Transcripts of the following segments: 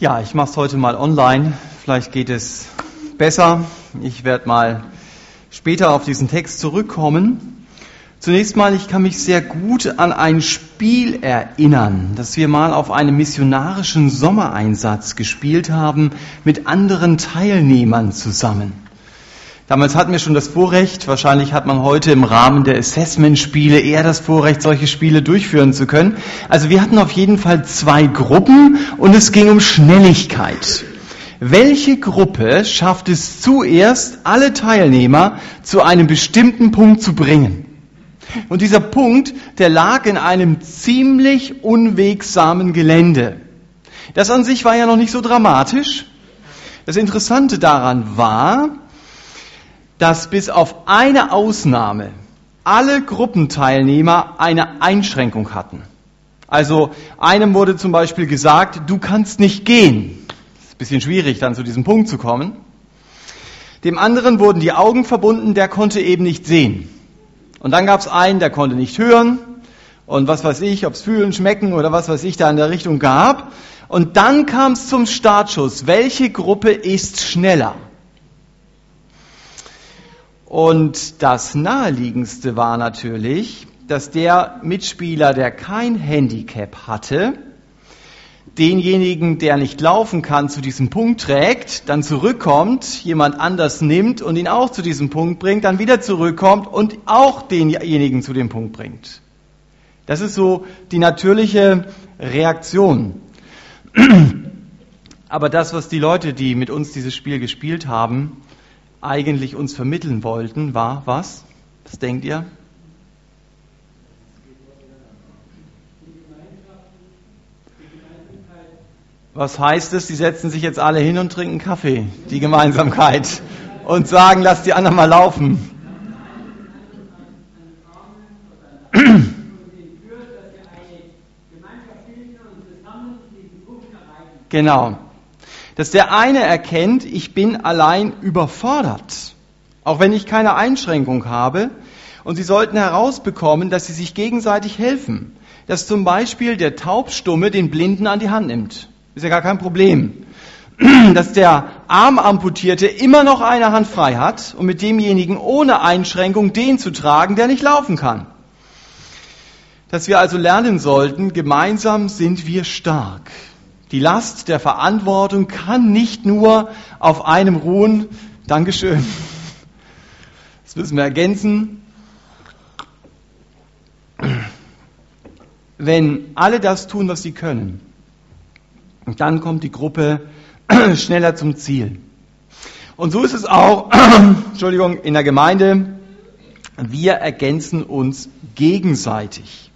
Ja, ich mache es heute mal online. Vielleicht geht es besser. Ich werde mal später auf diesen Text zurückkommen. Zunächst mal, ich kann mich sehr gut an ein Spiel erinnern, das wir mal auf einem missionarischen Sommereinsatz gespielt haben mit anderen Teilnehmern zusammen. Damals hatten wir schon das Vorrecht, wahrscheinlich hat man heute im Rahmen der Assessment-Spiele eher das Vorrecht, solche Spiele durchführen zu können. Also wir hatten auf jeden Fall zwei Gruppen und es ging um Schnelligkeit. Welche Gruppe schafft es zuerst, alle Teilnehmer zu einem bestimmten Punkt zu bringen? Und dieser Punkt, der lag in einem ziemlich unwegsamen Gelände. Das an sich war ja noch nicht so dramatisch. Das Interessante daran war, dass bis auf eine Ausnahme alle Gruppenteilnehmer eine Einschränkung hatten. Also einem wurde zum Beispiel gesagt, du kannst nicht gehen. Ist ein bisschen schwierig, dann zu diesem Punkt zu kommen. Dem anderen wurden die Augen verbunden, der konnte eben nicht sehen. Und dann gab es einen, der konnte nicht hören und was weiß ich, ob es fühlen, schmecken oder was weiß ich da in der Richtung gab. Und dann kam es zum Startschuss. Welche Gruppe ist schneller? Und das naheliegendste war natürlich, dass der Mitspieler, der kein Handicap hatte, denjenigen, der nicht laufen kann, zu diesem Punkt trägt, dann zurückkommt, jemand anders nimmt und ihn auch zu diesem Punkt bringt, dann wieder zurückkommt und auch denjenigen zu dem Punkt bringt. Das ist so die natürliche Reaktion. Aber das, was die Leute, die mit uns dieses Spiel gespielt haben, eigentlich uns vermitteln wollten, war was? Was denkt ihr? Was heißt es? Sie setzen sich jetzt alle hin und trinken Kaffee, die Gemeinsamkeit, und sagen, lass die anderen mal laufen. Genau dass der eine erkennt, ich bin allein überfordert, auch wenn ich keine Einschränkung habe. Und sie sollten herausbekommen, dass sie sich gegenseitig helfen. Dass zum Beispiel der Taubstumme den Blinden an die Hand nimmt. Ist ja gar kein Problem. Dass der Armamputierte immer noch eine Hand frei hat und mit demjenigen ohne Einschränkung den zu tragen, der nicht laufen kann. Dass wir also lernen sollten, gemeinsam sind wir stark. Die Last der Verantwortung kann nicht nur auf einem ruhen. Dankeschön. Das müssen wir ergänzen. Wenn alle das tun, was sie können, dann kommt die Gruppe schneller zum Ziel. Und so ist es auch, Entschuldigung, in der Gemeinde. Wir ergänzen uns gegenseitig.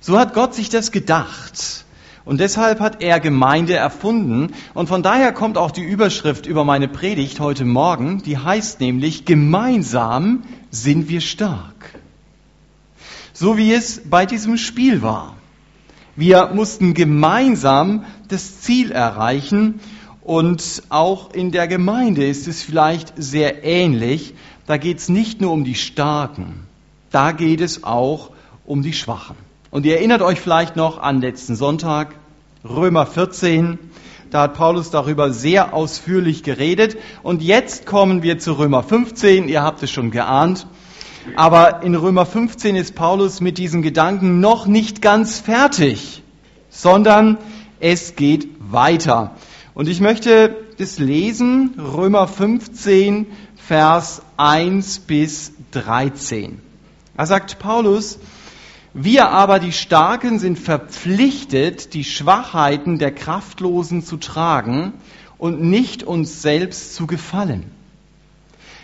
So hat Gott sich das gedacht. Und deshalb hat er Gemeinde erfunden. Und von daher kommt auch die Überschrift über meine Predigt heute Morgen, die heißt nämlich, gemeinsam sind wir stark. So wie es bei diesem Spiel war. Wir mussten gemeinsam das Ziel erreichen und auch in der Gemeinde ist es vielleicht sehr ähnlich. Da geht es nicht nur um die Starken, da geht es auch um die Schwachen. Und ihr erinnert euch vielleicht noch an letzten Sonntag, Römer 14, da hat Paulus darüber sehr ausführlich geredet. Und jetzt kommen wir zu Römer 15, ihr habt es schon geahnt. Aber in Römer 15 ist Paulus mit diesen Gedanken noch nicht ganz fertig, sondern es geht weiter. Und ich möchte das lesen, Römer 15, Vers 1 bis 13. Da sagt Paulus, wir aber, die Starken, sind verpflichtet, die Schwachheiten der Kraftlosen zu tragen und nicht uns selbst zu gefallen.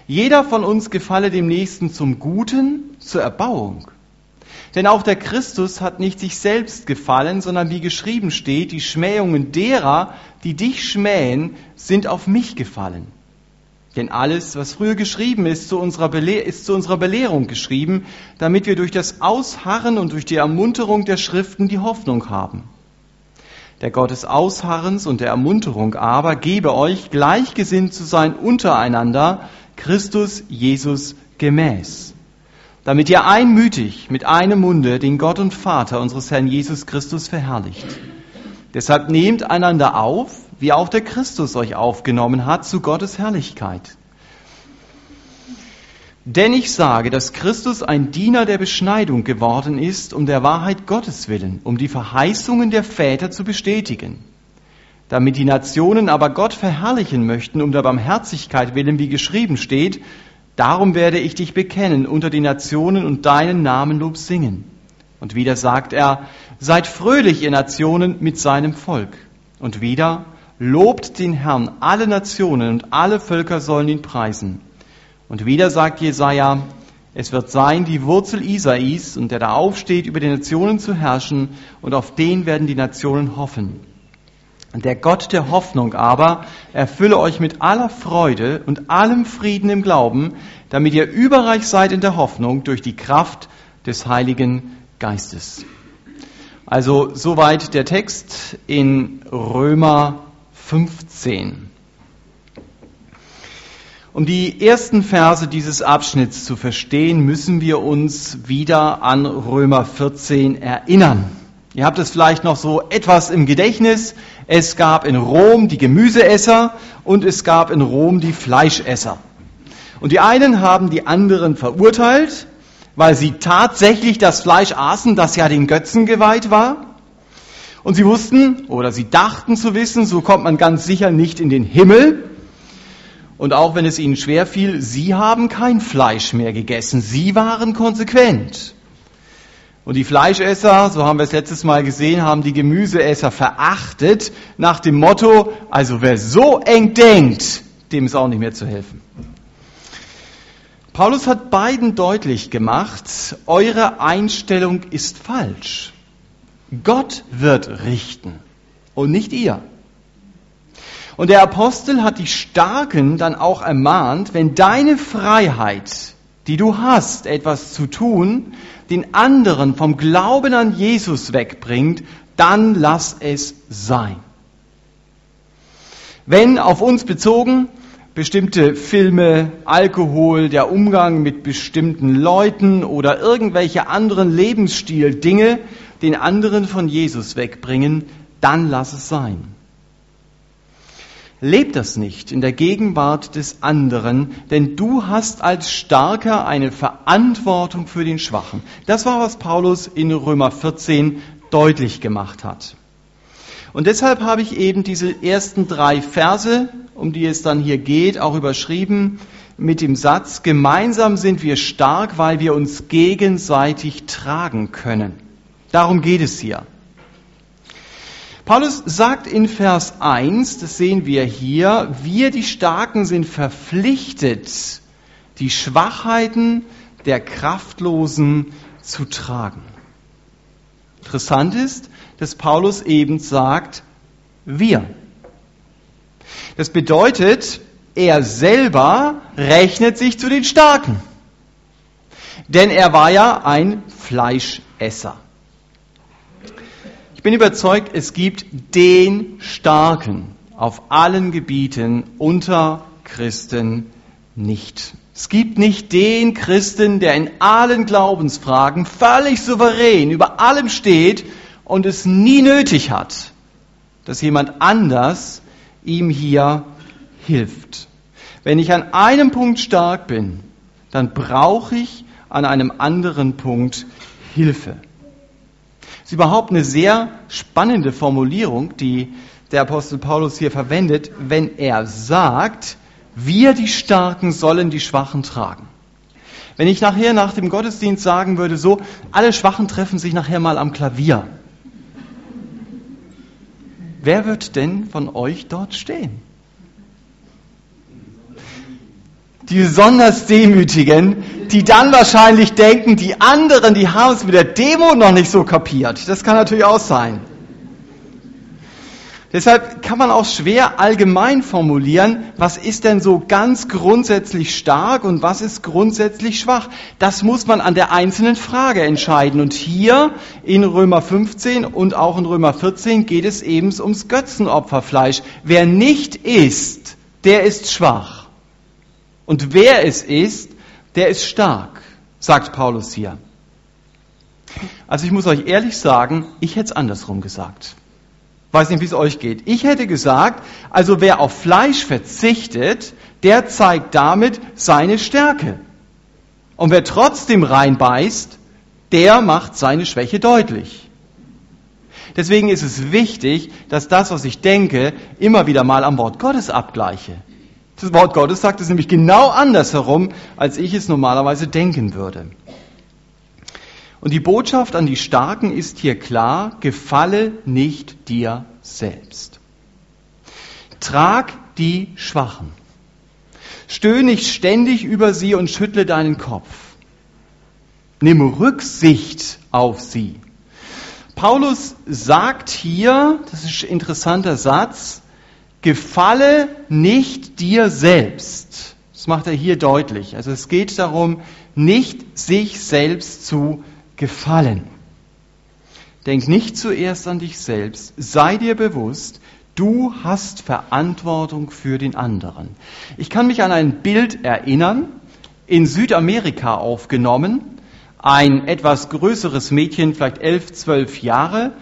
Jeder von uns gefalle dem Nächsten zum Guten, zur Erbauung. Denn auch der Christus hat nicht sich selbst gefallen, sondern wie geschrieben steht, die Schmähungen derer, die dich schmähen, sind auf mich gefallen. Denn alles, was früher geschrieben ist, zu unserer ist zu unserer Belehrung geschrieben, damit wir durch das Ausharren und durch die Ermunterung der Schriften die Hoffnung haben. Der Gott des Ausharrens und der Ermunterung aber gebe euch, gleichgesinnt zu sein untereinander, Christus Jesus gemäß, damit ihr einmütig mit einem Munde den Gott und Vater unseres Herrn Jesus Christus verherrlicht. Deshalb nehmt einander auf, wie auch der Christus euch aufgenommen hat, zu Gottes Herrlichkeit. Denn ich sage, dass Christus ein Diener der Beschneidung geworden ist, um der Wahrheit Gottes willen, um die Verheißungen der Väter zu bestätigen. Damit die Nationen aber Gott verherrlichen möchten, um der Barmherzigkeit willen, wie geschrieben steht, darum werde ich dich bekennen unter die Nationen und deinen Namenlob singen. Und wieder sagt er, seid fröhlich, ihr Nationen, mit seinem Volk. Und wieder, lobt den Herrn, alle Nationen und alle Völker sollen ihn preisen. Und wieder sagt Jesaja, es wird sein die Wurzel Isais und der da aufsteht, über die Nationen zu herrschen, und auf den werden die Nationen hoffen. Der Gott der Hoffnung aber erfülle euch mit aller Freude und allem Frieden im Glauben, damit ihr überreich seid in der Hoffnung durch die Kraft des Heiligen Geistes. Also soweit der Text in Römer 15. Um die ersten Verse dieses Abschnitts zu verstehen, müssen wir uns wieder an Römer 14 erinnern. Ihr habt es vielleicht noch so etwas im Gedächtnis. Es gab in Rom die Gemüseesser und es gab in Rom die Fleischesser. Und die einen haben die anderen verurteilt, weil sie tatsächlich das Fleisch aßen, das ja den Götzen geweiht war. Und sie wussten oder sie dachten zu wissen, so kommt man ganz sicher nicht in den Himmel. Und auch wenn es ihnen schwer fiel, sie haben kein Fleisch mehr gegessen. Sie waren konsequent. Und die Fleischesser, so haben wir es letztes Mal gesehen, haben die Gemüseesser verachtet nach dem Motto, also wer so eng denkt, dem ist auch nicht mehr zu helfen. Paulus hat beiden deutlich gemacht, eure Einstellung ist falsch. Gott wird richten und nicht ihr. Und der Apostel hat die Starken dann auch ermahnt, wenn deine Freiheit, die du hast, etwas zu tun, den anderen vom Glauben an Jesus wegbringt, dann lass es sein. Wenn auf uns bezogen bestimmte Filme, Alkohol, der Umgang mit bestimmten Leuten oder irgendwelche anderen Lebensstil-Dinge den anderen von Jesus wegbringen, dann lass es sein. Leb das nicht in der Gegenwart des anderen, denn du hast als Starker eine Verantwortung für den Schwachen. Das war, was Paulus in Römer 14 deutlich gemacht hat. Und deshalb habe ich eben diese ersten drei Verse, um die es dann hier geht, auch überschrieben mit dem Satz, gemeinsam sind wir stark, weil wir uns gegenseitig tragen können. Darum geht es hier. Paulus sagt in Vers 1, das sehen wir hier, wir die Starken sind verpflichtet, die Schwachheiten der Kraftlosen zu tragen. Interessant ist, dass Paulus eben sagt, wir. Das bedeutet, er selber rechnet sich zu den Starken. Denn er war ja ein Fleischesser. Ich bin überzeugt, es gibt den Starken auf allen Gebieten unter Christen nicht. Es gibt nicht den Christen, der in allen Glaubensfragen völlig souverän über allem steht und es nie nötig hat, dass jemand anders ihm hier hilft. Wenn ich an einem Punkt stark bin, dann brauche ich an einem anderen Punkt Hilfe ist überhaupt eine sehr spannende Formulierung, die der Apostel Paulus hier verwendet, wenn er sagt, wir die Starken sollen die Schwachen tragen. Wenn ich nachher nach dem Gottesdienst sagen würde, so, alle Schwachen treffen sich nachher mal am Klavier. Wer wird denn von euch dort stehen? die besonders Demütigen, die dann wahrscheinlich denken, die anderen, die haben es mit der Demo noch nicht so kapiert. Das kann natürlich auch sein. Deshalb kann man auch schwer allgemein formulieren, was ist denn so ganz grundsätzlich stark und was ist grundsätzlich schwach. Das muss man an der einzelnen Frage entscheiden. Und hier in Römer 15 und auch in Römer 14 geht es eben ums Götzenopferfleisch. Wer nicht isst, der ist schwach. Und wer es ist, der ist stark, sagt Paulus hier. Also ich muss euch ehrlich sagen, ich hätte es andersrum gesagt. Weiß nicht, wie es euch geht. Ich hätte gesagt, also wer auf Fleisch verzichtet, der zeigt damit seine Stärke. Und wer trotzdem reinbeißt, der macht seine Schwäche deutlich. Deswegen ist es wichtig, dass das, was ich denke, immer wieder mal am Wort Gottes abgleiche. Das Wort Gottes sagt es nämlich genau andersherum, als ich es normalerweise denken würde. Und die Botschaft an die Starken ist hier klar, gefalle nicht dir selbst. Trag die Schwachen. Stöhn nicht ständig über sie und schüttle deinen Kopf. Nimm Rücksicht auf sie. Paulus sagt hier, das ist ein interessanter Satz, gefalle nicht dir selbst. Das macht er hier deutlich. Also es geht darum, nicht sich selbst zu gefallen. Denk nicht zuerst an dich selbst, sei dir bewusst, du hast Verantwortung für den anderen. Ich kann mich an ein Bild erinnern, in Südamerika aufgenommen, ein etwas größeres Mädchen, vielleicht elf, zwölf Jahre,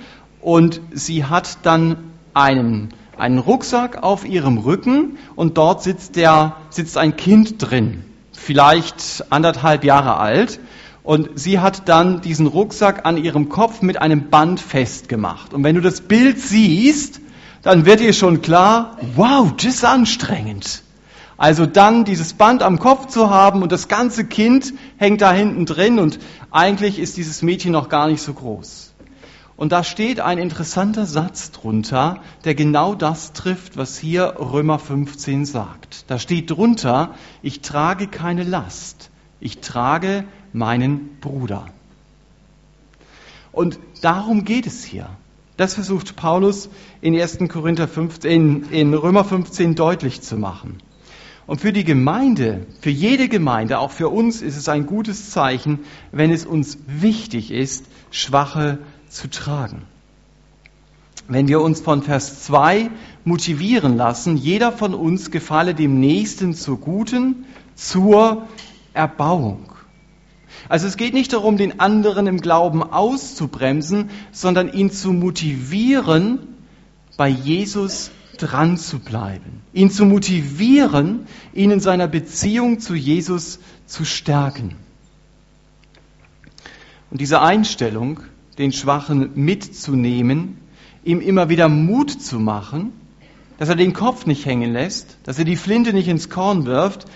und sie hat dann einen, einen Rucksack auf ihrem Rücken und dort sitzt, der, sitzt ein Kind drin, vielleicht anderthalb Jahre alt. Und sie hat dann diesen Rucksack an ihrem Kopf mit einem Band festgemacht. Und wenn du das Bild siehst, dann wird dir schon klar, wow, das ist anstrengend. Also dann dieses Band am Kopf zu haben und das ganze Kind hängt da hinten drin und eigentlich ist dieses Mädchen noch gar nicht so groß. Und da steht ein interessanter Satz drunter, der genau das trifft, was hier Römer 15 sagt. Da steht drunter, ich trage keine Last, ich trage meinen Bruder. Und darum geht es hier. Das versucht Paulus in 1. Korinther 15, in Römer 15 deutlich zu machen. Und für die Gemeinde, für jede Gemeinde, auch für uns ist es ein gutes Zeichen, wenn es uns wichtig ist, Schwache zu tragen. Wenn wir uns von Vers 2 motivieren lassen, jeder von uns gefalle dem Nächsten zur Guten, zur Erbauung. Also es geht nicht darum, den anderen im Glauben auszubremsen, sondern ihn zu motivieren, bei Jesus dran zu bleiben. Ihn zu motivieren, ihn in seiner Beziehung zu Jesus zu stärken. Und diese Einstellung, den Schwachen mitzunehmen, ihm immer wieder Mut zu machen, dass er den Kopf nicht hängen lässt, dass er die Flinte nicht ins Korn wirft,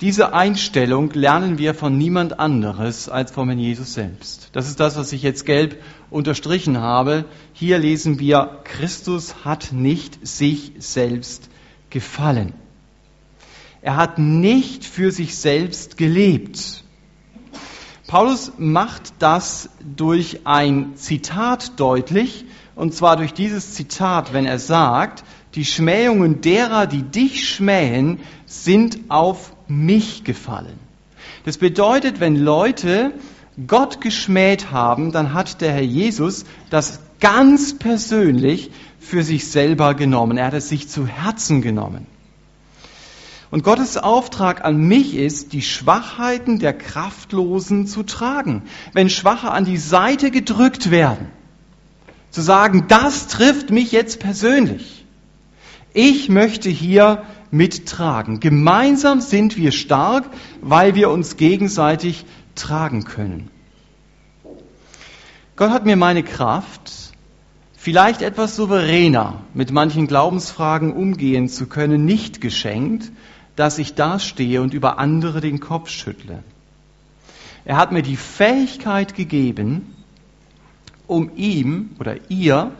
diese Einstellung lernen wir von niemand anderes als vom Herrn Jesus selbst. Das ist das, was ich jetzt gelb unterstrichen habe. Hier lesen wir, Christus hat nicht sich selbst gefallen. Er hat nicht für sich selbst gelebt. Paulus macht das durch ein Zitat deutlich, und zwar durch dieses Zitat, wenn er sagt, die Schmähungen derer, die dich schmähen, sind auf mich gefallen. Das bedeutet, wenn Leute Gott geschmäht haben, dann hat der Herr Jesus das ganz persönlich für sich selber genommen. Er hat es sich zu Herzen genommen. Und Gottes Auftrag an mich ist, die Schwachheiten der Kraftlosen zu tragen. Wenn Schwache an die Seite gedrückt werden, zu sagen, das trifft mich jetzt persönlich. Ich möchte hier mittragen. Gemeinsam sind wir stark, weil wir uns gegenseitig tragen können. Gott hat mir meine Kraft, vielleicht etwas souveräner mit manchen Glaubensfragen umgehen zu können, nicht geschenkt, dass ich dastehe und über andere den Kopf schüttle. Er hat mir die Fähigkeit gegeben, um ihm oder ihr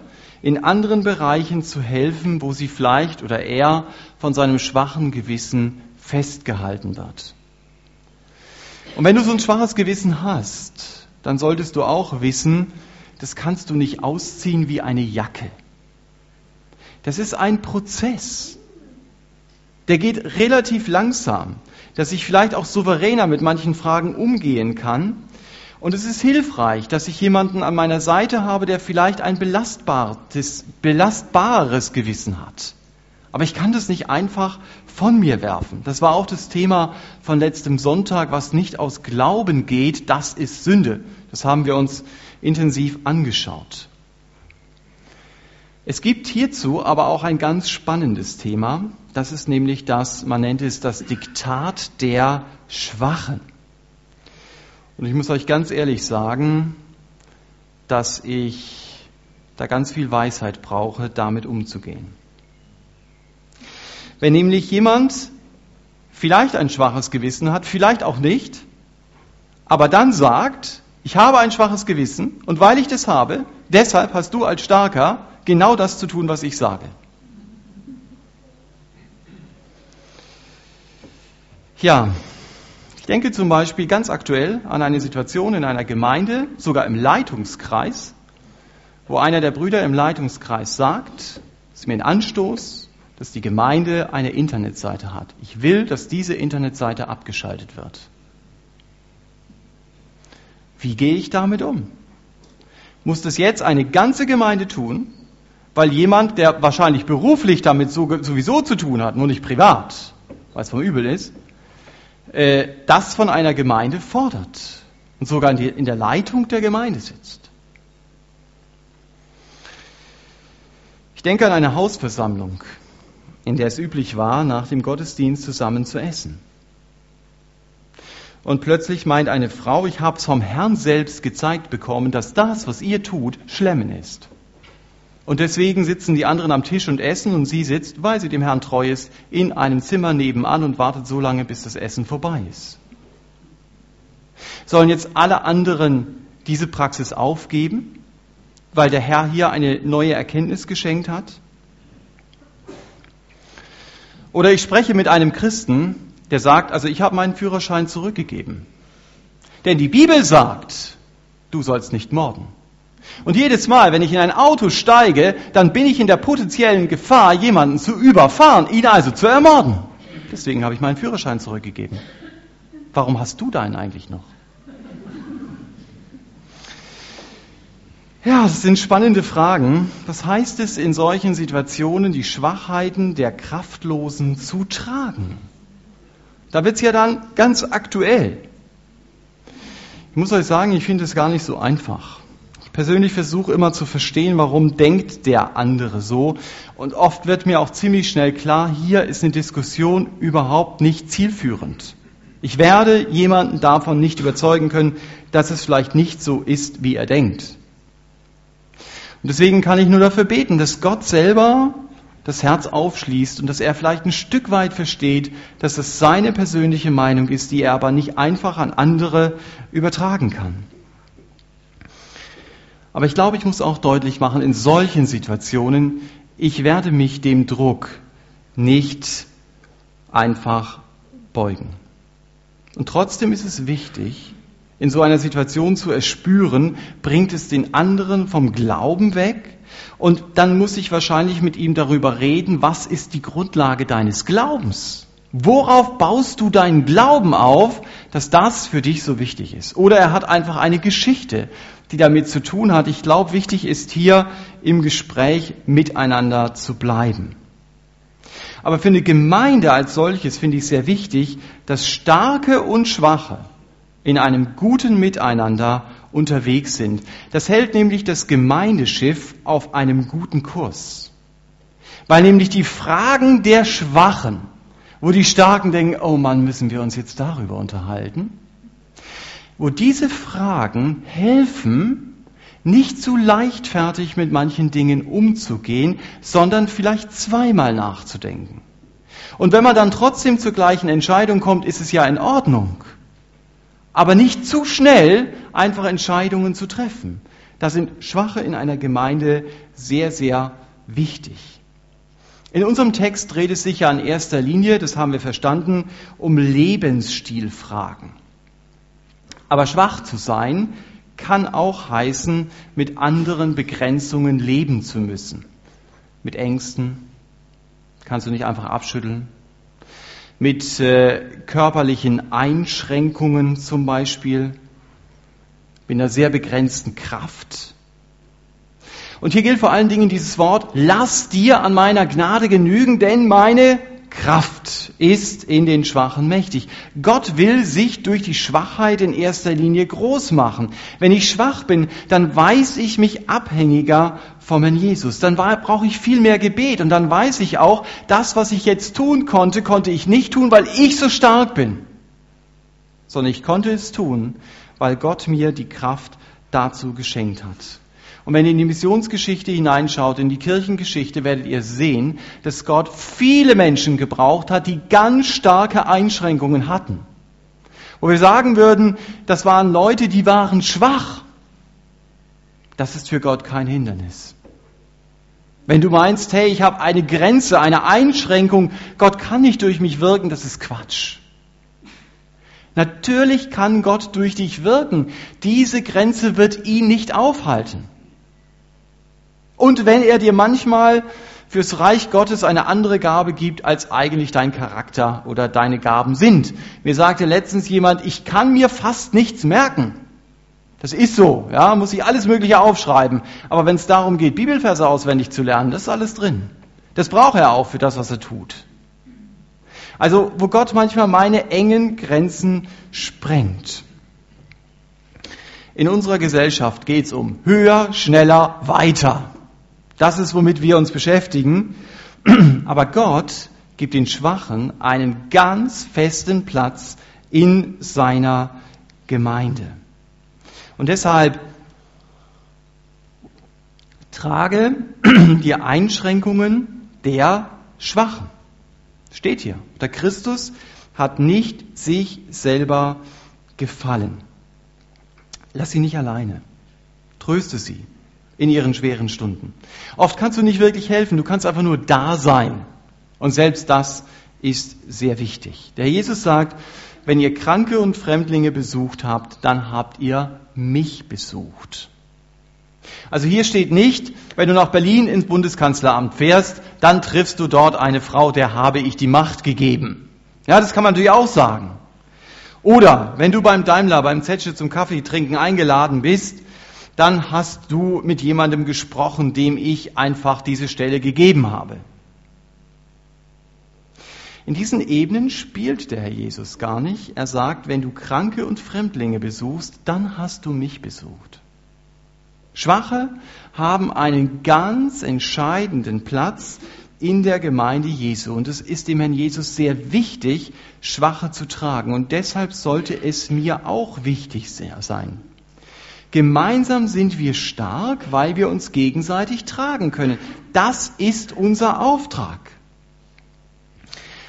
in anderen Bereichen zu helfen, wo sie vielleicht oder er von seinem schwachen Gewissen festgehalten wird. Und wenn du so ein schwaches Gewissen hast, dann solltest du auch wissen, das kannst du nicht ausziehen wie eine Jacke. Das ist ein Prozess. Der geht relativ langsam, dass ich vielleicht auch souveräner mit manchen Fragen umgehen kann, und es ist hilfreich, dass ich jemanden an meiner Seite habe, der vielleicht ein belastbares, belastbareres Gewissen hat. Aber ich kann das nicht einfach von mir werfen. Das war auch das Thema von letztem Sonntag, was nicht aus Glauben geht, das ist Sünde. Das haben wir uns intensiv angeschaut. Es gibt hierzu aber auch ein ganz spannendes Thema. Das ist nämlich das, man nennt es das Diktat der Schwachen. Und ich muss euch ganz ehrlich sagen, dass ich da ganz viel Weisheit brauche, damit umzugehen. Wenn nämlich jemand vielleicht ein schwaches Gewissen hat, vielleicht auch nicht, aber dann sagt, ich habe ein schwaches Gewissen und weil ich das habe, deshalb hast du als Starker genau das zu tun, was ich sage. Ja, ich denke zum Beispiel ganz aktuell an eine Situation in einer Gemeinde, sogar im Leitungskreis, wo einer der Brüder im Leitungskreis sagt, es ist mir ein Anstoß, dass die Gemeinde eine Internetseite hat. Ich will, dass diese Internetseite abgeschaltet wird. Wie gehe ich damit um? Muss das jetzt eine ganze Gemeinde tun, weil jemand, der wahrscheinlich beruflich damit sowieso zu tun hat, nur nicht privat, weil es vom Übel ist, äh, das von einer Gemeinde fordert und sogar in der Leitung der Gemeinde sitzt. Ich denke an eine Hausversammlung, in der es üblich war, nach dem Gottesdienst zusammen zu essen. Und plötzlich meint eine Frau, ich habe es vom Herrn selbst gezeigt bekommen, dass das, was ihr tut, Schlemmen ist. Und deswegen sitzen die anderen am Tisch und essen und sie sitzt, weil sie dem Herrn treu ist, in einem Zimmer nebenan und wartet so lange, bis das Essen vorbei ist. Sollen jetzt alle anderen diese Praxis aufgeben, weil der Herr hier eine neue Erkenntnis geschenkt hat? Oder ich spreche mit einem Christen, der sagt, also ich habe meinen Führerschein zurückgegeben. Denn die Bibel sagt, du sollst nicht morden. Und jedes Mal, wenn ich in ein Auto steige, dann bin ich in der potenziellen Gefahr, jemanden zu überfahren, ihn also zu ermorden. Deswegen habe ich meinen Führerschein zurückgegeben. Warum hast du deinen eigentlich noch? Ja, das sind spannende Fragen. Was heißt es in solchen Situationen, die Schwachheiten der Kraftlosen zu tragen? Da wird es ja dann ganz aktuell. Ich muss euch sagen, ich finde es gar nicht so einfach persönlich versuche immer zu verstehen, warum denkt der andere so. Und oft wird mir auch ziemlich schnell klar, hier ist eine Diskussion überhaupt nicht zielführend. Ich werde jemanden davon nicht überzeugen können, dass es vielleicht nicht so ist, wie er denkt. Und deswegen kann ich nur dafür beten, dass Gott selber das Herz aufschließt und dass er vielleicht ein Stück weit versteht, dass es seine persönliche Meinung ist, die er aber nicht einfach an andere übertragen kann. Aber ich glaube, ich muss auch deutlich machen, in solchen Situationen, ich werde mich dem Druck nicht einfach beugen. Und trotzdem ist es wichtig, in so einer Situation zu erspüren, bringt es den anderen vom Glauben weg? Und dann muss ich wahrscheinlich mit ihm darüber reden, was ist die Grundlage deines Glaubens? Worauf baust du deinen Glauben auf, dass das für dich so wichtig ist? Oder er hat einfach eine Geschichte, die damit zu tun hat. Ich glaube, wichtig ist hier im Gespräch miteinander zu bleiben. Aber für eine Gemeinde als solches finde ich sehr wichtig, dass Starke und Schwache in einem guten Miteinander unterwegs sind. Das hält nämlich das Gemeindeschiff auf einem guten Kurs. Weil nämlich die Fragen der Schwachen, wo die Starken denken, oh Mann, müssen wir uns jetzt darüber unterhalten, wo diese Fragen helfen, nicht zu leichtfertig mit manchen Dingen umzugehen, sondern vielleicht zweimal nachzudenken. Und wenn man dann trotzdem zur gleichen Entscheidung kommt, ist es ja in Ordnung. Aber nicht zu schnell einfach Entscheidungen zu treffen. Da sind Schwache in einer Gemeinde sehr, sehr wichtig. In unserem Text dreht es sich ja in erster Linie, das haben wir verstanden, um Lebensstilfragen. Aber schwach zu sein kann auch heißen, mit anderen Begrenzungen leben zu müssen. Mit Ängsten kannst du nicht einfach abschütteln. Mit äh, körperlichen Einschränkungen zum Beispiel. Mit einer sehr begrenzten Kraft. Und hier gilt vor allen Dingen dieses Wort, lass dir an meiner Gnade genügen, denn meine Kraft ist in den Schwachen mächtig. Gott will sich durch die Schwachheit in erster Linie groß machen. Wenn ich schwach bin, dann weiß ich mich abhängiger vom Herrn Jesus. Dann brauche ich viel mehr Gebet und dann weiß ich auch, das, was ich jetzt tun konnte, konnte ich nicht tun, weil ich so stark bin, sondern ich konnte es tun, weil Gott mir die Kraft dazu geschenkt hat. Und wenn ihr in die Missionsgeschichte hineinschaut, in die Kirchengeschichte, werdet ihr sehen, dass Gott viele Menschen gebraucht hat, die ganz starke Einschränkungen hatten. Wo wir sagen würden, das waren Leute, die waren schwach. Das ist für Gott kein Hindernis. Wenn du meinst, hey, ich habe eine Grenze, eine Einschränkung, Gott kann nicht durch mich wirken, das ist Quatsch. Natürlich kann Gott durch dich wirken. Diese Grenze wird ihn nicht aufhalten. Und wenn er dir manchmal fürs Reich Gottes eine andere Gabe gibt, als eigentlich dein Charakter oder deine Gaben sind. Mir sagte letztens jemand, ich kann mir fast nichts merken. Das ist so, ja, muss ich alles Mögliche aufschreiben. Aber wenn es darum geht, Bibelverse auswendig zu lernen, das ist alles drin. Das braucht er auch für das, was er tut. Also, wo Gott manchmal meine engen Grenzen sprengt. In unserer Gesellschaft geht es um höher, schneller, weiter. Das ist, womit wir uns beschäftigen. Aber Gott gibt den Schwachen einen ganz festen Platz in seiner Gemeinde. Und deshalb trage die Einschränkungen der Schwachen. Steht hier. Der Christus hat nicht sich selber gefallen. Lass sie nicht alleine. Tröste sie in ihren schweren Stunden. Oft kannst du nicht wirklich helfen, du kannst einfach nur da sein. Und selbst das ist sehr wichtig. Der Jesus sagt, wenn ihr Kranke und Fremdlinge besucht habt, dann habt ihr mich besucht. Also hier steht nicht, wenn du nach Berlin ins Bundeskanzleramt fährst, dann triffst du dort eine Frau, der habe ich die Macht gegeben. Ja, das kann man natürlich auch sagen. Oder wenn du beim Daimler, beim Zetsche zum Kaffee trinken eingeladen bist, dann hast du mit jemandem gesprochen, dem ich einfach diese Stelle gegeben habe. In diesen Ebenen spielt der Herr Jesus gar nicht. Er sagt, wenn du Kranke und Fremdlinge besuchst, dann hast du mich besucht. Schwache haben einen ganz entscheidenden Platz in der Gemeinde Jesu. Und es ist dem Herrn Jesus sehr wichtig, Schwache zu tragen. Und deshalb sollte es mir auch wichtig sein. Gemeinsam sind wir stark, weil wir uns gegenseitig tragen können. Das ist unser Auftrag.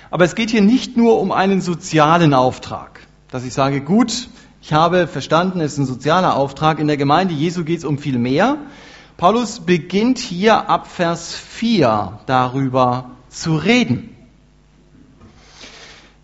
Aber es geht hier nicht nur um einen sozialen Auftrag, dass ich sage, gut, ich habe verstanden, es ist ein sozialer Auftrag. In der Gemeinde Jesu geht es um viel mehr. Paulus beginnt hier ab Vers 4 darüber zu reden.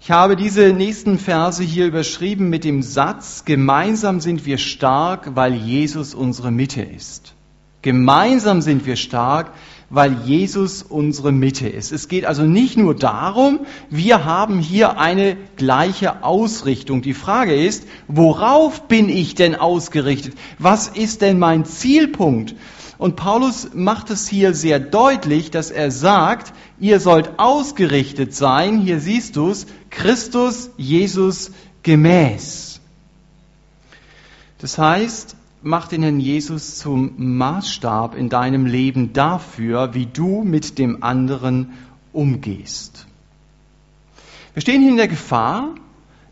Ich habe diese nächsten Verse hier überschrieben mit dem Satz, gemeinsam sind wir stark, weil Jesus unsere Mitte ist. Gemeinsam sind wir stark, weil Jesus unsere Mitte ist. Es geht also nicht nur darum, wir haben hier eine gleiche Ausrichtung. Die Frage ist, worauf bin ich denn ausgerichtet? Was ist denn mein Zielpunkt? Und Paulus macht es hier sehr deutlich, dass er sagt, ihr sollt ausgerichtet sein, hier siehst du es, Christus Jesus gemäß. Das heißt, mach den Herrn Jesus zum Maßstab in deinem Leben dafür, wie du mit dem anderen umgehst. Wir stehen hier in der Gefahr,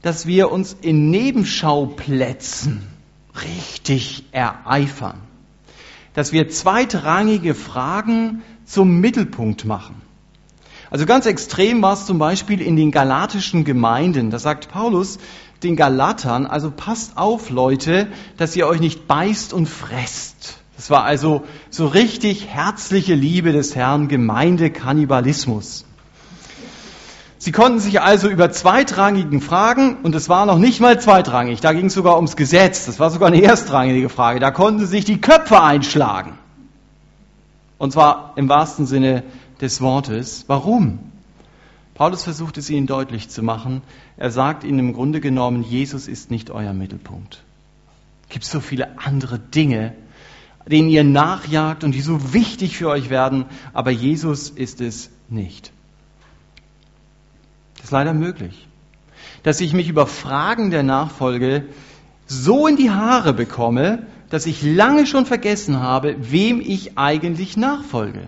dass wir uns in Nebenschauplätzen richtig ereifern dass wir zweitrangige Fragen zum Mittelpunkt machen. Also ganz extrem war es zum Beispiel in den galatischen Gemeinden. Da sagt Paulus den Galatern, also passt auf Leute, dass ihr euch nicht beißt und fresst. Das war also so richtig herzliche Liebe des Herrn, Gemeindekannibalismus. Sie konnten sich also über zweitrangigen Fragen, und es war noch nicht mal zweitrangig, da ging es sogar ums Gesetz, das war sogar eine erstrangige Frage, da konnten sie sich die Köpfe einschlagen. Und zwar im wahrsten Sinne des Wortes. Warum? Paulus versucht es ihnen deutlich zu machen. Er sagt ihnen im Grunde genommen, Jesus ist nicht euer Mittelpunkt. Es gibt so viele andere Dinge, denen ihr nachjagt und die so wichtig für euch werden, aber Jesus ist es nicht. Das ist leider möglich. Dass ich mich über Fragen der Nachfolge so in die Haare bekomme, dass ich lange schon vergessen habe, wem ich eigentlich nachfolge.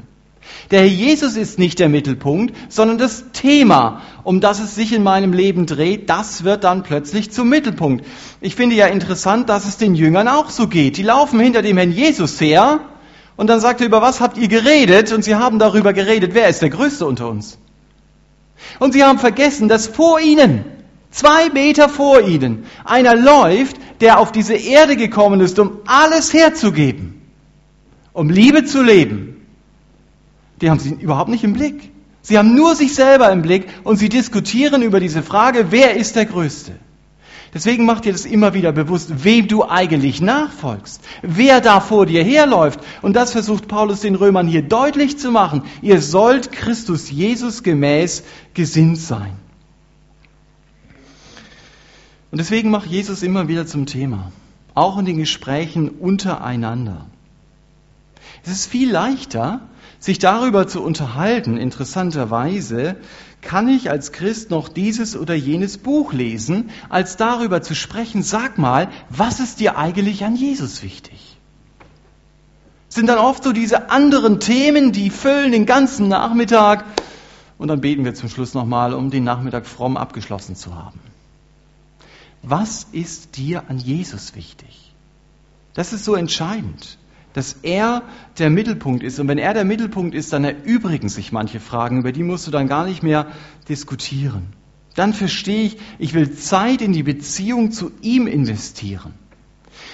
Der Herr Jesus ist nicht der Mittelpunkt, sondern das Thema, um das es sich in meinem Leben dreht, das wird dann plötzlich zum Mittelpunkt. Ich finde ja interessant, dass es den Jüngern auch so geht. Die laufen hinter dem Herrn Jesus her und dann sagt er, über was habt ihr geredet? Und sie haben darüber geredet, wer ist der Größte unter uns? Und sie haben vergessen, dass vor ihnen, zwei Meter vor ihnen, einer läuft, der auf diese Erde gekommen ist, um alles herzugeben, um Liebe zu leben, die haben sie überhaupt nicht im Blick. Sie haben nur sich selber im Blick und sie diskutieren über diese Frage, wer ist der Größte? Deswegen macht dir das immer wieder bewusst, wem du eigentlich nachfolgst, wer da vor dir herläuft. Und das versucht Paulus den Römern hier deutlich zu machen. Ihr sollt Christus Jesus gemäß gesinnt sein. Und deswegen macht Jesus immer wieder zum Thema, auch in den Gesprächen untereinander. Es ist viel leichter, sich darüber zu unterhalten, interessanterweise, kann ich als Christ noch dieses oder jenes Buch lesen, als darüber zu sprechen, sag mal, was ist dir eigentlich an Jesus wichtig? sind dann oft so diese anderen Themen, die füllen den ganzen Nachmittag und dann beten wir zum Schluss nochmal, um den Nachmittag fromm abgeschlossen zu haben. Was ist dir an Jesus wichtig? Das ist so entscheidend dass er der Mittelpunkt ist. Und wenn er der Mittelpunkt ist, dann erübrigen sich manche Fragen, über die musst du dann gar nicht mehr diskutieren. Dann verstehe ich, ich will Zeit in die Beziehung zu ihm investieren.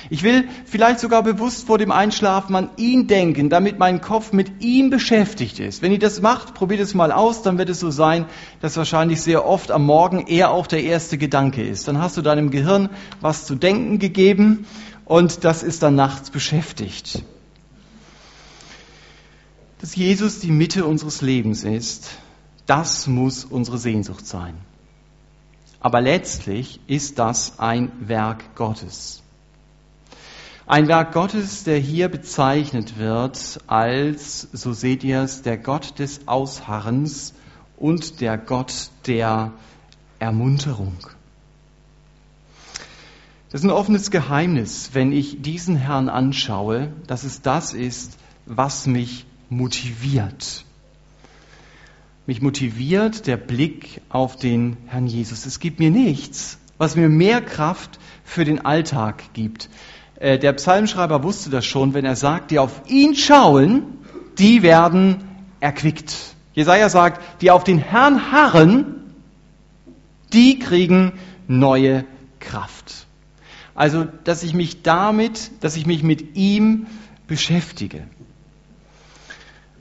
Ich will vielleicht sogar bewusst vor dem Einschlafen an ihn denken, damit mein Kopf mit ihm beschäftigt ist. Wenn ihr das macht, probiert es mal aus, dann wird es so sein, dass wahrscheinlich sehr oft am Morgen er auch der erste Gedanke ist. Dann hast du deinem Gehirn was zu denken gegeben und das ist dann nachts beschäftigt. Dass Jesus die Mitte unseres Lebens ist, das muss unsere Sehnsucht sein. Aber letztlich ist das ein Werk Gottes. Ein Werk Gottes, der hier bezeichnet wird als, so seht ihr es, der Gott des Ausharrens und der Gott der Ermunterung. Das ist ein offenes Geheimnis, wenn ich diesen Herrn anschaue, dass es das ist, was mich motiviert. Mich motiviert der Blick auf den Herrn Jesus. Es gibt mir nichts, was mir mehr Kraft für den Alltag gibt. Äh, der Psalmschreiber wusste das schon, wenn er sagt, die auf ihn schauen, die werden erquickt. Jesaja sagt, die auf den Herrn harren, die kriegen neue Kraft. Also, dass ich mich damit, dass ich mich mit ihm beschäftige.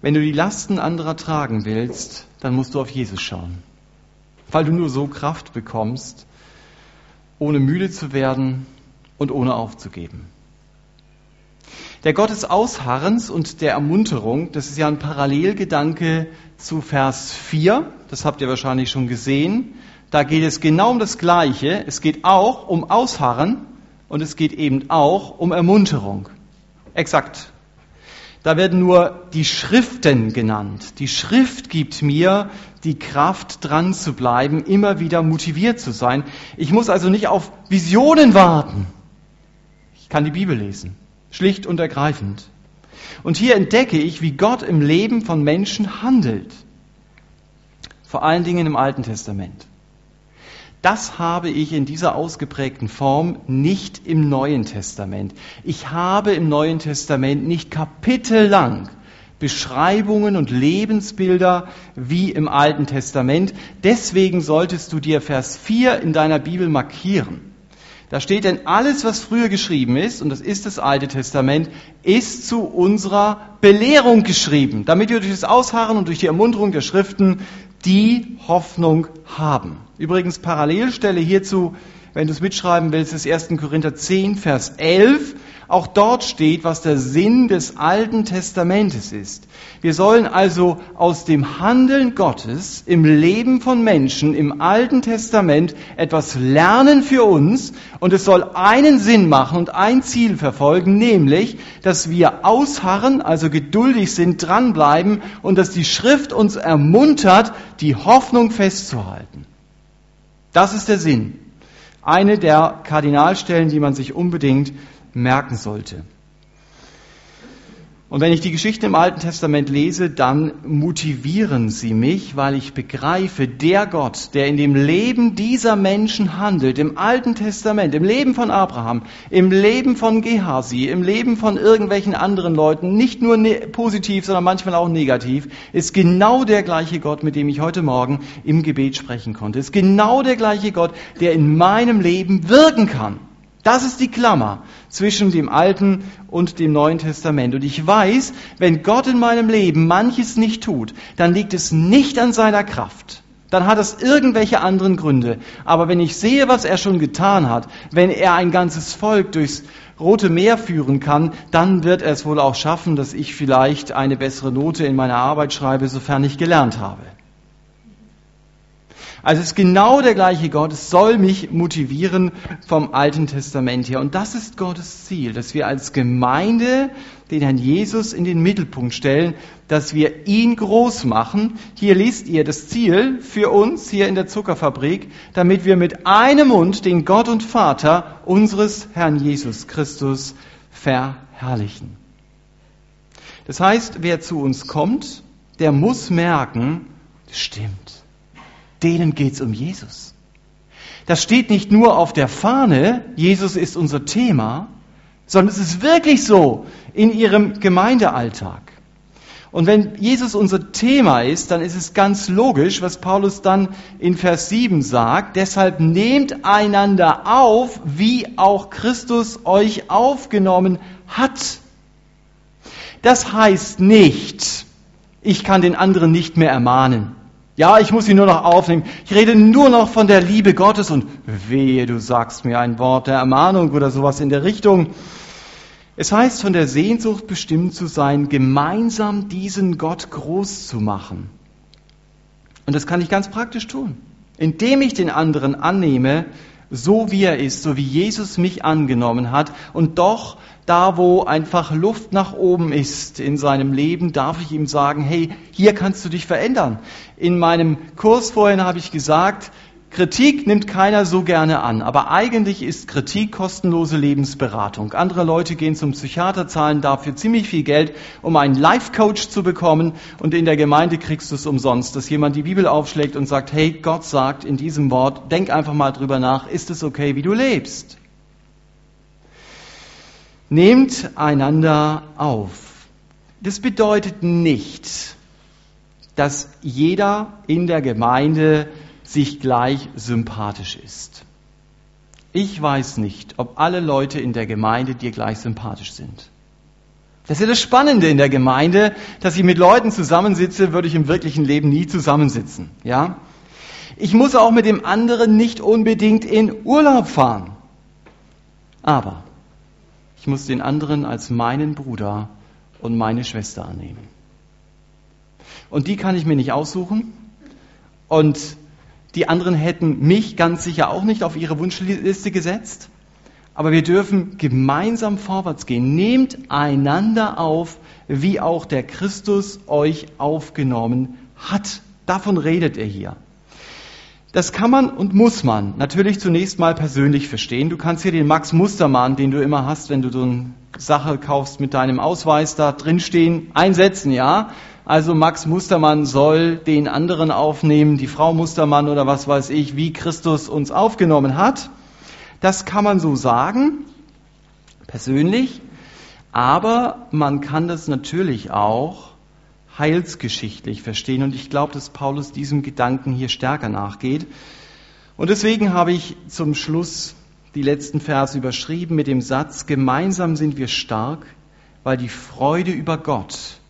Wenn du die Lasten anderer tragen willst, dann musst du auf Jesus schauen. Weil du nur so Kraft bekommst, ohne müde zu werden und ohne aufzugeben. Der Gott des Ausharrens und der Ermunterung, das ist ja ein Parallelgedanke zu Vers 4, das habt ihr wahrscheinlich schon gesehen. Da geht es genau um das Gleiche. Es geht auch um Ausharren und es geht eben auch um Ermunterung. Exakt. Da werden nur die Schriften genannt. Die Schrift gibt mir die Kraft, dran zu bleiben, immer wieder motiviert zu sein. Ich muss also nicht auf Visionen warten. Ich kann die Bibel lesen. Schlicht und ergreifend. Und hier entdecke ich, wie Gott im Leben von Menschen handelt. Vor allen Dingen im Alten Testament. Das habe ich in dieser ausgeprägten Form nicht im Neuen Testament. Ich habe im Neuen Testament nicht kapitellang Beschreibungen und Lebensbilder wie im Alten Testament. Deswegen solltest du dir Vers 4 in deiner Bibel markieren. Da steht denn alles, was früher geschrieben ist, und das ist das Alte Testament, ist zu unserer Belehrung geschrieben, damit wir durch das Ausharren und durch die Ermunterung der Schriften die Hoffnung haben. Übrigens Parallelstelle hierzu, wenn du es mitschreiben willst, ist 1. Korinther 10, Vers 11. Auch dort steht, was der Sinn des Alten Testamentes ist. Wir sollen also aus dem Handeln Gottes im Leben von Menschen im Alten Testament etwas lernen für uns und es soll einen Sinn machen und ein Ziel verfolgen, nämlich, dass wir ausharren, also geduldig sind, dranbleiben und dass die Schrift uns ermuntert, die Hoffnung festzuhalten. Das ist der Sinn. Eine der Kardinalstellen, die man sich unbedingt merken sollte. Und wenn ich die Geschichten im Alten Testament lese, dann motivieren sie mich, weil ich begreife, der Gott, der in dem Leben dieser Menschen handelt, im Alten Testament, im Leben von Abraham, im Leben von Gehasi, im Leben von irgendwelchen anderen Leuten, nicht nur ne positiv, sondern manchmal auch negativ, ist genau der gleiche Gott, mit dem ich heute Morgen im Gebet sprechen konnte. Ist genau der gleiche Gott, der in meinem Leben wirken kann. Das ist die Klammer zwischen dem Alten und dem Neuen Testament. Und ich weiß, wenn Gott in meinem Leben manches nicht tut, dann liegt es nicht an seiner Kraft. Dann hat es irgendwelche anderen Gründe. Aber wenn ich sehe, was er schon getan hat, wenn er ein ganzes Volk durchs Rote Meer führen kann, dann wird er es wohl auch schaffen, dass ich vielleicht eine bessere Note in meiner Arbeit schreibe, sofern ich gelernt habe. Also es ist genau der gleiche Gott. Es soll mich motivieren vom Alten Testament her. Und das ist Gottes Ziel, dass wir als Gemeinde den Herrn Jesus in den Mittelpunkt stellen, dass wir ihn groß machen. Hier liest ihr das Ziel für uns hier in der Zuckerfabrik, damit wir mit einem Mund den Gott und Vater unseres Herrn Jesus Christus verherrlichen. Das heißt, wer zu uns kommt, der muss merken, stimmt denen geht's um Jesus. Das steht nicht nur auf der Fahne, Jesus ist unser Thema, sondern es ist wirklich so in ihrem Gemeindealltag. Und wenn Jesus unser Thema ist, dann ist es ganz logisch, was Paulus dann in Vers 7 sagt. Deshalb nehmt einander auf, wie auch Christus euch aufgenommen hat. Das heißt nicht, ich kann den anderen nicht mehr ermahnen. Ja, ich muss ihn nur noch aufnehmen. Ich rede nur noch von der Liebe Gottes und wehe, du sagst mir ein Wort der Ermahnung oder sowas in der Richtung. Es heißt, von der Sehnsucht bestimmt zu sein, gemeinsam diesen Gott groß zu machen. Und das kann ich ganz praktisch tun, indem ich den anderen annehme, so wie er ist, so wie Jesus mich angenommen hat und doch da wo einfach Luft nach oben ist in seinem Leben, darf ich ihm sagen, hey, hier kannst du dich verändern. In meinem Kurs vorhin habe ich gesagt, Kritik nimmt keiner so gerne an, aber eigentlich ist Kritik kostenlose Lebensberatung. Andere Leute gehen zum Psychiater, zahlen dafür ziemlich viel Geld, um einen Life-Coach zu bekommen und in der Gemeinde kriegst du es umsonst, dass jemand die Bibel aufschlägt und sagt, hey, Gott sagt in diesem Wort, denk einfach mal drüber nach, ist es okay, wie du lebst? Nehmt einander auf. Das bedeutet nicht, dass jeder in der Gemeinde sich gleich sympathisch ist. Ich weiß nicht, ob alle Leute in der Gemeinde dir gleich sympathisch sind. Das ist ja das Spannende in der Gemeinde, dass ich mit Leuten zusammensitze, würde ich im wirklichen Leben nie zusammensitzen, ja? Ich muss auch mit dem anderen nicht unbedingt in Urlaub fahren. Aber ich muss den anderen als meinen Bruder und meine Schwester annehmen. Und die kann ich mir nicht aussuchen. Und die anderen hätten mich ganz sicher auch nicht auf ihre Wunschliste gesetzt. Aber wir dürfen gemeinsam vorwärts gehen. Nehmt einander auf, wie auch der Christus euch aufgenommen hat. Davon redet er hier. Das kann man und muss man natürlich zunächst mal persönlich verstehen. Du kannst hier den Max Mustermann, den du immer hast, wenn du so eine Sache kaufst mit deinem Ausweis da drinstehen, einsetzen, ja. Also Max Mustermann soll den anderen aufnehmen, die Frau Mustermann oder was weiß ich, wie Christus uns aufgenommen hat. Das kann man so sagen, persönlich. Aber man kann das natürlich auch heilsgeschichtlich verstehen. Und ich glaube, dass Paulus diesem Gedanken hier stärker nachgeht. Und deswegen habe ich zum Schluss die letzten Verse überschrieben mit dem Satz, gemeinsam sind wir stark, weil die Freude über Gott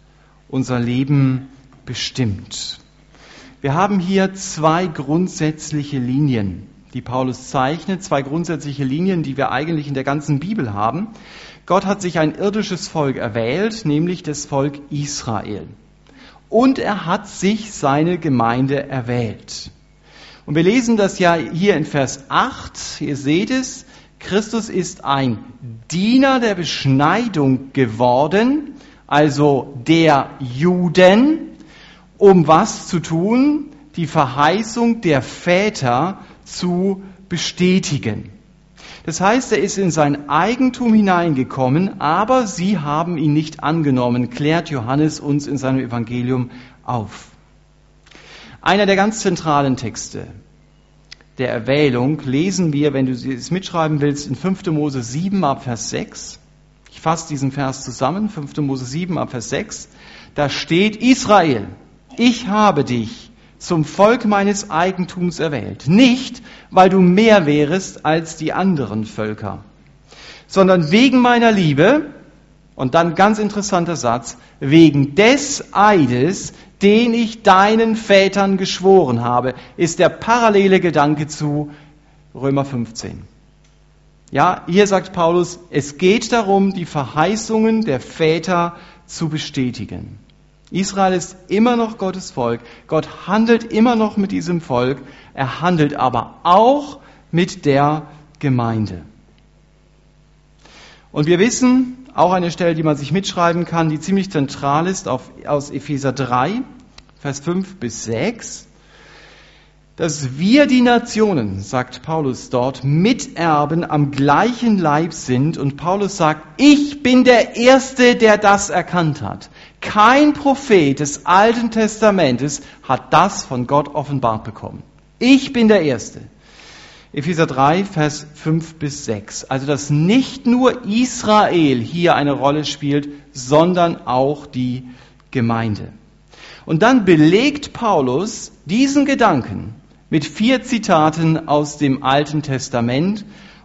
unser Leben bestimmt. Wir haben hier zwei grundsätzliche Linien, die Paulus zeichnet, zwei grundsätzliche Linien, die wir eigentlich in der ganzen Bibel haben. Gott hat sich ein irdisches Volk erwählt, nämlich das Volk Israel und er hat sich seine Gemeinde erwählt. Und wir lesen das ja hier in Vers 8, ihr seht es, Christus ist ein Diener der Beschneidung geworden, also der Juden, um was zu tun? Die Verheißung der Väter zu bestätigen. Das heißt, er ist in sein Eigentum hineingekommen, aber sie haben ihn nicht angenommen, klärt Johannes uns in seinem Evangelium auf. Einer der ganz zentralen Texte der Erwählung lesen wir, wenn du es mitschreiben willst, in 5. Mose 7 ab Vers 6. Ich fasse diesen Vers zusammen, 5. Mose 7 ab Vers 6. Da steht Israel, ich habe dich zum Volk meines Eigentums erwählt. Nicht, weil du mehr wärest als die anderen Völker, sondern wegen meiner Liebe, und dann ganz interessanter Satz, wegen des Eides, den ich deinen Vätern geschworen habe, ist der parallele Gedanke zu Römer 15. Ja, hier sagt Paulus, es geht darum, die Verheißungen der Väter zu bestätigen. Israel ist immer noch Gottes Volk. Gott handelt immer noch mit diesem Volk. Er handelt aber auch mit der Gemeinde. Und wir wissen, auch eine Stelle, die man sich mitschreiben kann, die ziemlich zentral ist, auf, aus Epheser 3, Vers 5 bis 6, dass wir die Nationen, sagt Paulus dort, Miterben am gleichen Leib sind. Und Paulus sagt, ich bin der Erste, der das erkannt hat. Kein Prophet des Alten Testamentes hat das von Gott offenbart bekommen. Ich bin der Erste. Epheser 3, Vers 5 bis 6. Also, dass nicht nur Israel hier eine Rolle spielt, sondern auch die Gemeinde. Und dann belegt Paulus diesen Gedanken mit vier Zitaten aus dem Alten Testament.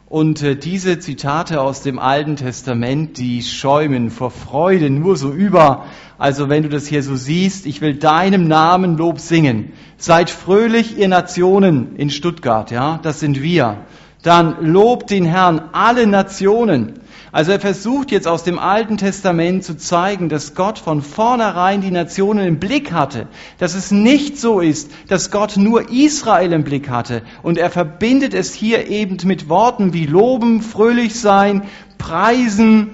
Und äh, diese Zitate aus dem Alten Testament, die schäumen vor Freude nur so über. Also wenn du das hier so siehst, ich will deinem Namen Lob singen. Seid fröhlich, ihr Nationen in Stuttgart, ja, das sind wir. Dann lobt den Herrn alle Nationen. Also er versucht jetzt aus dem Alten Testament zu zeigen, dass Gott von vornherein die Nationen im Blick hatte, dass es nicht so ist, dass Gott nur Israel im Blick hatte. Und er verbindet es hier eben mit Worten wie loben, fröhlich sein, preisen.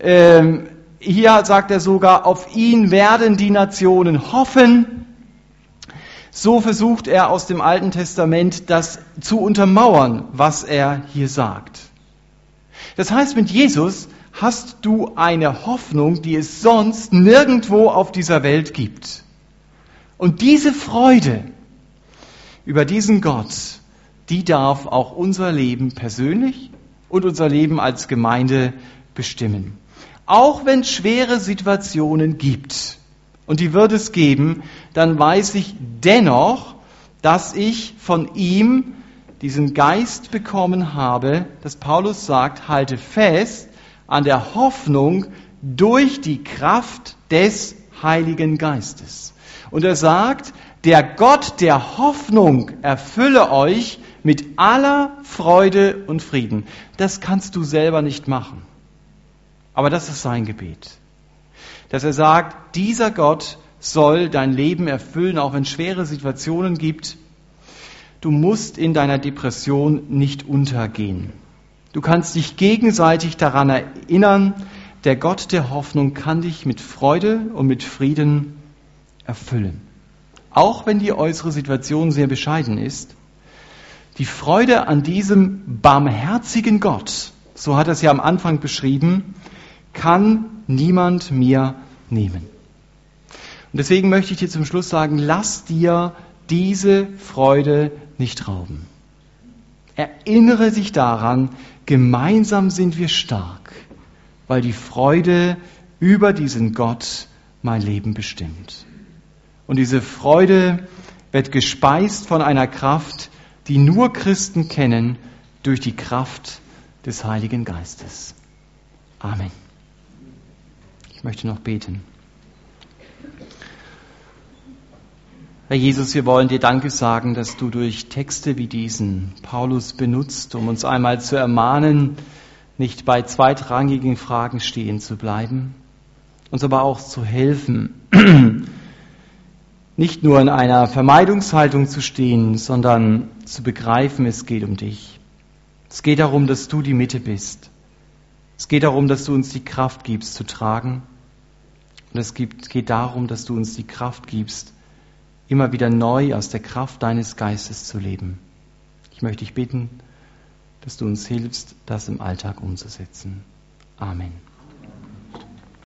Ähm, hier sagt er sogar, auf ihn werden die Nationen hoffen. So versucht er aus dem Alten Testament das zu untermauern, was er hier sagt. Das heißt, mit Jesus hast du eine Hoffnung, die es sonst nirgendwo auf dieser Welt gibt. Und diese Freude über diesen Gott, die darf auch unser Leben persönlich und unser Leben als Gemeinde bestimmen. Auch wenn es schwere Situationen gibt, und die wird es geben, dann weiß ich dennoch, dass ich von ihm diesen Geist bekommen habe, dass Paulus sagt, halte fest an der Hoffnung durch die Kraft des Heiligen Geistes. Und er sagt, der Gott der Hoffnung erfülle euch mit aller Freude und Frieden. Das kannst du selber nicht machen. Aber das ist sein Gebet. Dass er sagt, dieser Gott soll dein Leben erfüllen, auch wenn es schwere Situationen gibt, Du musst in deiner Depression nicht untergehen. Du kannst dich gegenseitig daran erinnern, der Gott der Hoffnung kann dich mit Freude und mit Frieden erfüllen. Auch wenn die äußere Situation sehr bescheiden ist, die Freude an diesem barmherzigen Gott, so hat er es ja am Anfang beschrieben, kann niemand mir nehmen. Und deswegen möchte ich dir zum Schluss sagen, lass dir diese Freude nicht rauben. Erinnere dich daran, gemeinsam sind wir stark, weil die Freude über diesen Gott mein Leben bestimmt. Und diese Freude wird gespeist von einer Kraft, die nur Christen kennen, durch die Kraft des Heiligen Geistes. Amen. Ich möchte noch beten. Herr Jesus, wir wollen dir Danke sagen, dass du durch Texte wie diesen Paulus benutzt, um uns einmal zu ermahnen, nicht bei zweitrangigen Fragen stehen zu bleiben, uns aber auch zu helfen, nicht nur in einer Vermeidungshaltung zu stehen, sondern zu begreifen, es geht um dich. Es geht darum, dass du die Mitte bist. Es geht darum, dass du uns die Kraft gibst zu tragen. Und es geht darum, dass du uns die Kraft gibst, immer wieder neu aus der Kraft deines Geistes zu leben. Ich möchte dich bitten, dass du uns hilfst, das im Alltag umzusetzen. Amen.